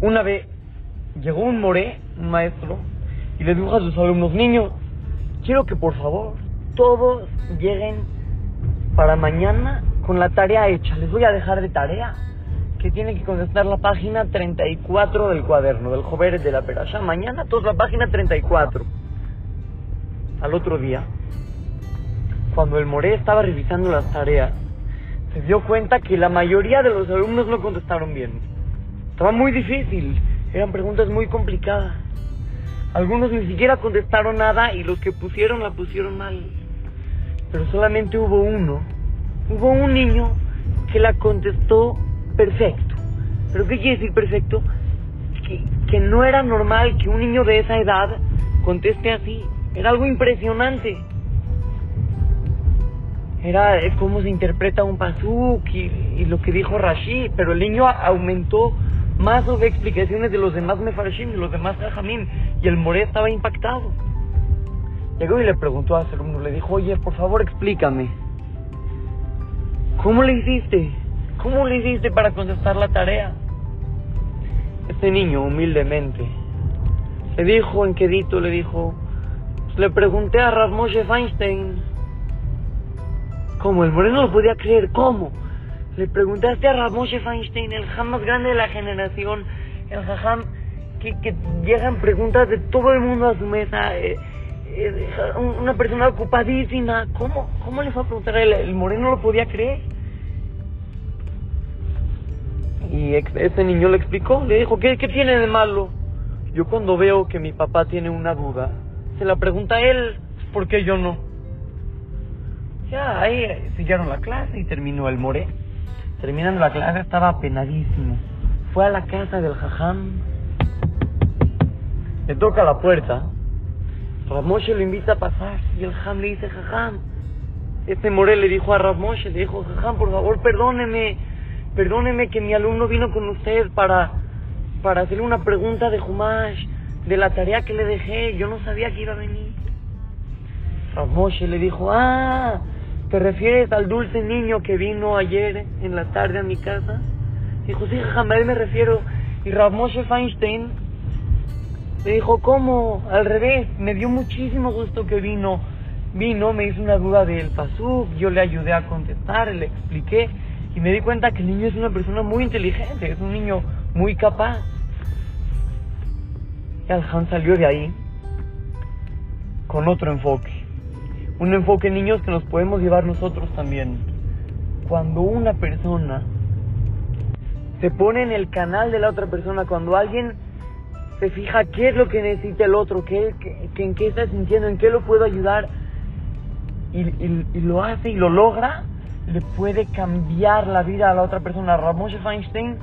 Una vez llegó un moré, un maestro, y le dijo a sus alumnos, niños, quiero que por favor todos lleguen para mañana con la tarea hecha. Les voy a dejar de tarea que tienen que contestar la página 34 del cuaderno, del Jover de la Perasha. Mañana todos la página 34. Al otro día, cuando el Moré estaba revisando las tareas, se dio cuenta que la mayoría de los alumnos no contestaron bien. Estaba muy difícil, eran preguntas muy complicadas. Algunos ni siquiera contestaron nada y los que pusieron la pusieron mal. Pero solamente hubo uno, hubo un niño que la contestó perfecto. ¿Pero qué quiere decir perfecto? Que, que no era normal que un niño de esa edad conteste así. Era algo impresionante. Era es cómo se interpreta un pasuk y, y, lo que dijo Rashid, pero el niño aumentó más sobre explicaciones de los demás mefarshim, de los demás jajamim, y el moré estaba impactado. Llegó y le preguntó a su alumno, le dijo, oye, por favor explícame, ¿cómo le hiciste? ¿Cómo le hiciste para contestar la tarea? Este niño, humildemente, le dijo en quedito, le dijo, pues le pregunté a Rav Moshe Feinstein, ¿cómo? El moreno lo podía creer, ¿cómo? Le preguntaste a Rav Moshe Feinstein, el jam más grande de la generación, el jajam que, llegan preguntas de todo el mundo a su mesa, eh, eh, una persona ocupadísima, ¿cómo? ¿Cómo le fue a preguntar él? El moreno lo podía creer. Y ese niño le explicó, le dijo, ¿qué, ¿qué tiene de malo? Yo cuando veo que mi papá tiene una duda, se la pregunta a él, ¿por qué yo no? Ya, ahí siguieron la clase y terminó el more. Terminando la clase estaba apenadísimo. Fue a la casa del jajam. Le toca la puerta. Ramoshe lo invita a pasar y el jajam le dice, jajam. Este more le dijo a Ramoshe, le dijo, jajam, por favor, perdóneme perdóneme que mi alumno vino con usted para, para hacerle una pregunta de Jumash, de la tarea que le dejé, yo no sabía que iba a venir. Ramoshe le dijo, ah, ¿te refieres al dulce niño que vino ayer en la tarde a mi casa? Dijo, sí, jamás me refiero. Y Ramoshe Feinstein le dijo, ¿cómo? Al revés, me dio muchísimo gusto que vino. Vino, me hizo una duda del pasuk, yo le ayudé a contestar, le expliqué y me di cuenta que el niño es una persona muy inteligente, es un niño muy capaz. Y Alhan salió de ahí con otro enfoque. Un enfoque, niños, que nos podemos llevar nosotros también. Cuando una persona se pone en el canal de la otra persona, cuando alguien se fija qué es lo que necesita el otro, qué, qué, en qué está sintiendo, en qué lo puedo ayudar, y, lo hace y lo logra, le puede cambiar la vida a la otra persona. Ramoshe Feinstein,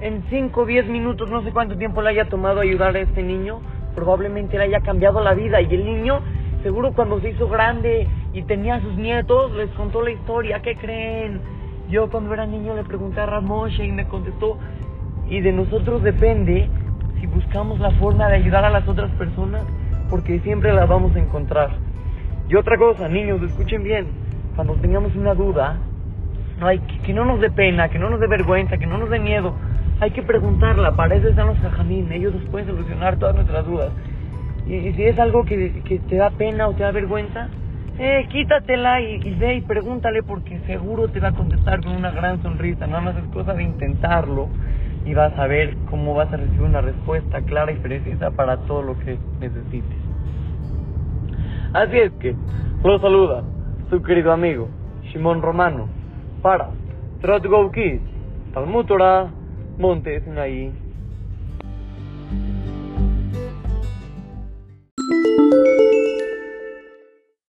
en 5 o 10 minutos, no sé cuánto tiempo le haya tomado ayudar a este niño, probablemente le haya cambiado la vida. Y el niño, seguro cuando se hizo grande y tenía a sus nietos, les contó la historia. ¿Qué creen? Yo cuando era niño le pregunté a Ramoshe y me contestó. Y de nosotros depende si buscamos la forma de ayudar a las otras personas, porque siempre la vamos a encontrar. Y otra cosa, niños, escuchen bien cuando tengamos una duda, hay, que, que, no nos dé pena, que no nos dé vergüenza, que no nos dé miedo. Hay que preguntarla, para eso están los jajamín, ellos nos pueden solucionar todas nuestras dudas. Y, si es algo que, que te da pena o te da vergüenza, eh, quítatela y, ve y pregúntale porque seguro te va a contestar con una gran sonrisa. Nada más es cosa de intentarlo y vas a ver cómo vas a recibir una respuesta clara y precisa para todo lo que necesites. Así es que, los saluda su querido amigo Shimon Romano para Trot Go Kids, Talmud Torah.